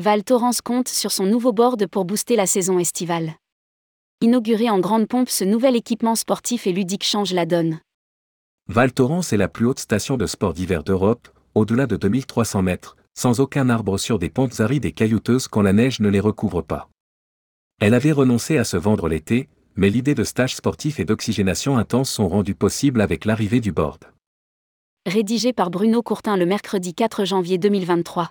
Val Thorens compte sur son nouveau board pour booster la saison estivale. Inauguré en grande pompe, ce nouvel équipement sportif et ludique change la donne. Val Thorens est la plus haute station de sport d'hiver d'Europe, au-delà de 2300 mètres, sans aucun arbre sur des pentes arides et caillouteuses quand la neige ne les recouvre pas. Elle avait renoncé à se vendre l'été, mais l'idée de stage sportif et d'oxygénation intense sont rendues possibles avec l'arrivée du board. Rédigé par Bruno Courtin le mercredi 4 janvier 2023.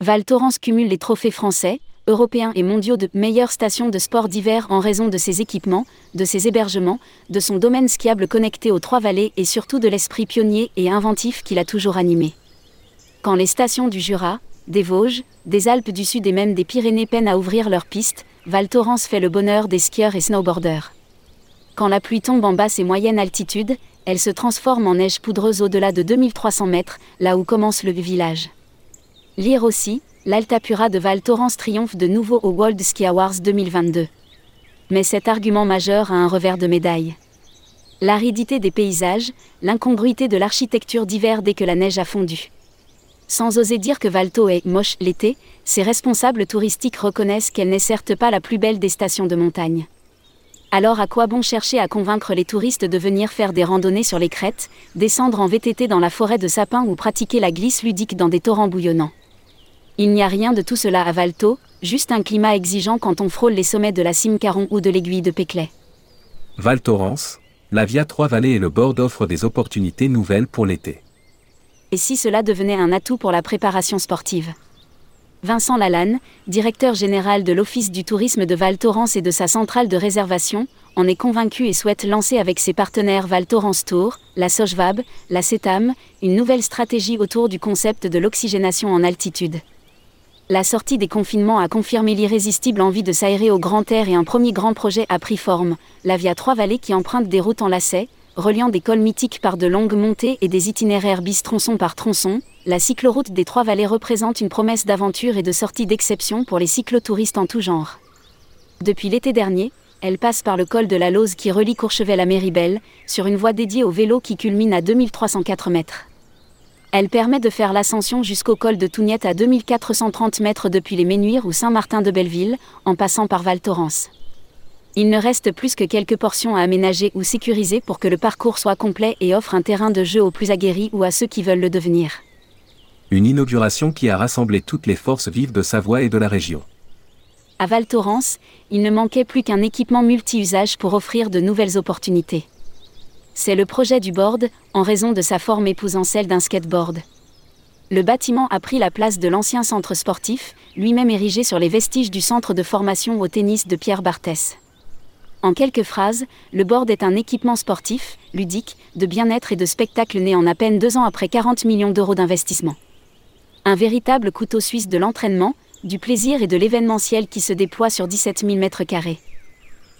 Val Thorens cumule les trophées français, européens et mondiaux de meilleures stations de sport d'hiver en raison de ses équipements, de ses hébergements, de son domaine skiable connecté aux trois vallées et surtout de l'esprit pionnier et inventif qui l'a toujours animé. Quand les stations du Jura, des Vosges, des Alpes du Sud et même des Pyrénées peinent à ouvrir leurs pistes, Val Thorens fait le bonheur des skieurs et snowboarders. Quand la pluie tombe en basse et moyenne altitude, elle se transforme en neige poudreuse au-delà de 2300 mètres, là où commence le village. Lire aussi, l'Altapura de Val Thorens triomphe de nouveau au World Ski Awards 2022. Mais cet argument majeur a un revers de médaille. L'aridité des paysages, l'incongruité de l'architecture d'hiver dès que la neige a fondu. Sans oser dire que Valto est moche l'été, ses responsables touristiques reconnaissent qu'elle n'est certes pas la plus belle des stations de montagne. Alors à quoi bon chercher à convaincre les touristes de venir faire des randonnées sur les crêtes, descendre en VTT dans la forêt de sapins ou pratiquer la glisse ludique dans des torrents bouillonnants? Il n'y a rien de tout cela à Valto, juste un climat exigeant quand on frôle les sommets de la cime Caron ou de l'aiguille de Péclet. Val Thorens, la Via Trois-Vallées et le Bord offrent des opportunités nouvelles pour l'été. Et si cela devenait un atout pour la préparation sportive? Vincent Lalanne, directeur général de l'Office du tourisme de Val Thorens et de sa centrale de réservation, en est convaincu et souhaite lancer avec ses partenaires Val Thorens Tour, la Sojvab, la CETAM, une nouvelle stratégie autour du concept de l'oxygénation en altitude. La sortie des confinements a confirmé l'irrésistible envie de s'aérer au grand air et un premier grand projet a pris forme, la Via Trois-Vallées qui emprunte des routes en lacets, reliant des cols mythiques par de longues montées et des itinéraires bis tronçon par tronçon, la cycloroute des Trois-Vallées représente une promesse d'aventure et de sortie d'exception pour les cyclotouristes en tout genre. Depuis l'été dernier, elle passe par le col de la Lose qui relie Courchevel à Méribel, sur une voie dédiée au vélo qui culmine à 2304 mètres. Elle permet de faire l'ascension jusqu'au col de Tougnette à 2430 mètres depuis les Ménuires ou Saint-Martin de Belleville, en passant par Val Thorens. Il ne reste plus que quelques portions à aménager ou sécuriser pour que le parcours soit complet et offre un terrain de jeu aux plus aguerris ou à ceux qui veulent le devenir. Une inauguration qui a rassemblé toutes les forces vives de Savoie et de la région. À Val Thorens, il ne manquait plus qu'un équipement multi-usage pour offrir de nouvelles opportunités. C'est le projet du board, en raison de sa forme épousant celle d'un skateboard. Le bâtiment a pris la place de l'ancien centre sportif, lui-même érigé sur les vestiges du centre de formation au tennis de Pierre Barthès. En quelques phrases, le board est un équipement sportif, ludique, de bien-être et de spectacle né en à peine deux ans après 40 millions d'euros d'investissement. Un véritable couteau suisse de l'entraînement, du plaisir et de l'événementiel qui se déploie sur 17 000 mètres carrés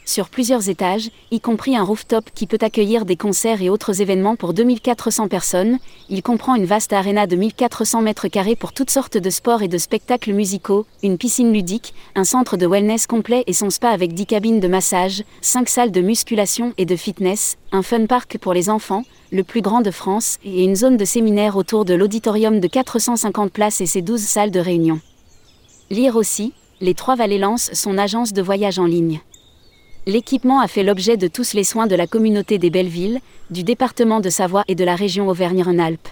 sur plusieurs étages, y compris un rooftop qui peut accueillir des concerts et autres événements pour 2400 personnes. Il comprend une vaste arena de 1400 mètres carrés pour toutes sortes de sports et de spectacles musicaux, une piscine ludique, un centre de wellness complet et son spa avec 10 cabines de massage, 5 salles de musculation et de fitness, un fun park pour les enfants, le plus grand de France, et une zone de séminaire autour de l'auditorium de 450 places et ses 12 salles de réunion. Lire aussi, les Trois Vallées lancent son agence de voyage en ligne. L'équipement a fait l'objet de tous les soins de la communauté des Bellevilles, du département de Savoie et de la région Auvergne-Rhône-Alpes.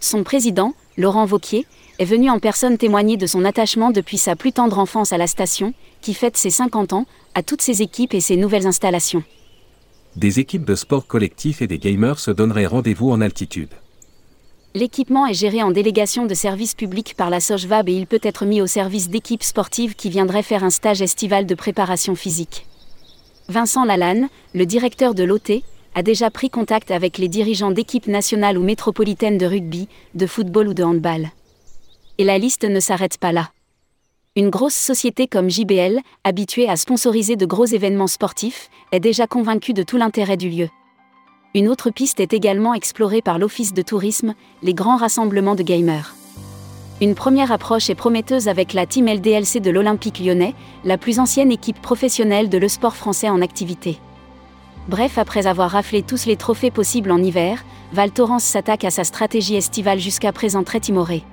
Son président, Laurent Vauquier, est venu en personne témoigner de son attachement depuis sa plus tendre enfance à la station, qui fête ses 50 ans, à toutes ses équipes et ses nouvelles installations. Des équipes de sport collectif et des gamers se donneraient rendez-vous en altitude. L'équipement est géré en délégation de service public par la Sojvab et il peut être mis au service d'équipes sportives qui viendraient faire un stage estival de préparation physique. Vincent Lalanne, le directeur de l'OT, a déjà pris contact avec les dirigeants d'équipes nationales ou métropolitaines de rugby, de football ou de handball. Et la liste ne s'arrête pas là. Une grosse société comme JBL, habituée à sponsoriser de gros événements sportifs, est déjà convaincue de tout l'intérêt du lieu. Une autre piste est également explorée par l'Office de tourisme, les grands rassemblements de gamers. Une première approche est prometteuse avec la Team LDLC de l'Olympique lyonnais, la plus ancienne équipe professionnelle de le sport français en activité. Bref, après avoir raflé tous les trophées possibles en hiver, Val Thorens s'attaque à sa stratégie estivale jusqu'à présent très timorée.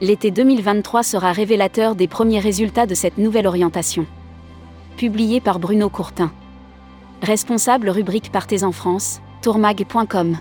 L'été 2023 sera révélateur des premiers résultats de cette nouvelle orientation. Publié par Bruno Courtin. Responsable rubrique Partez en France, tourmag.com.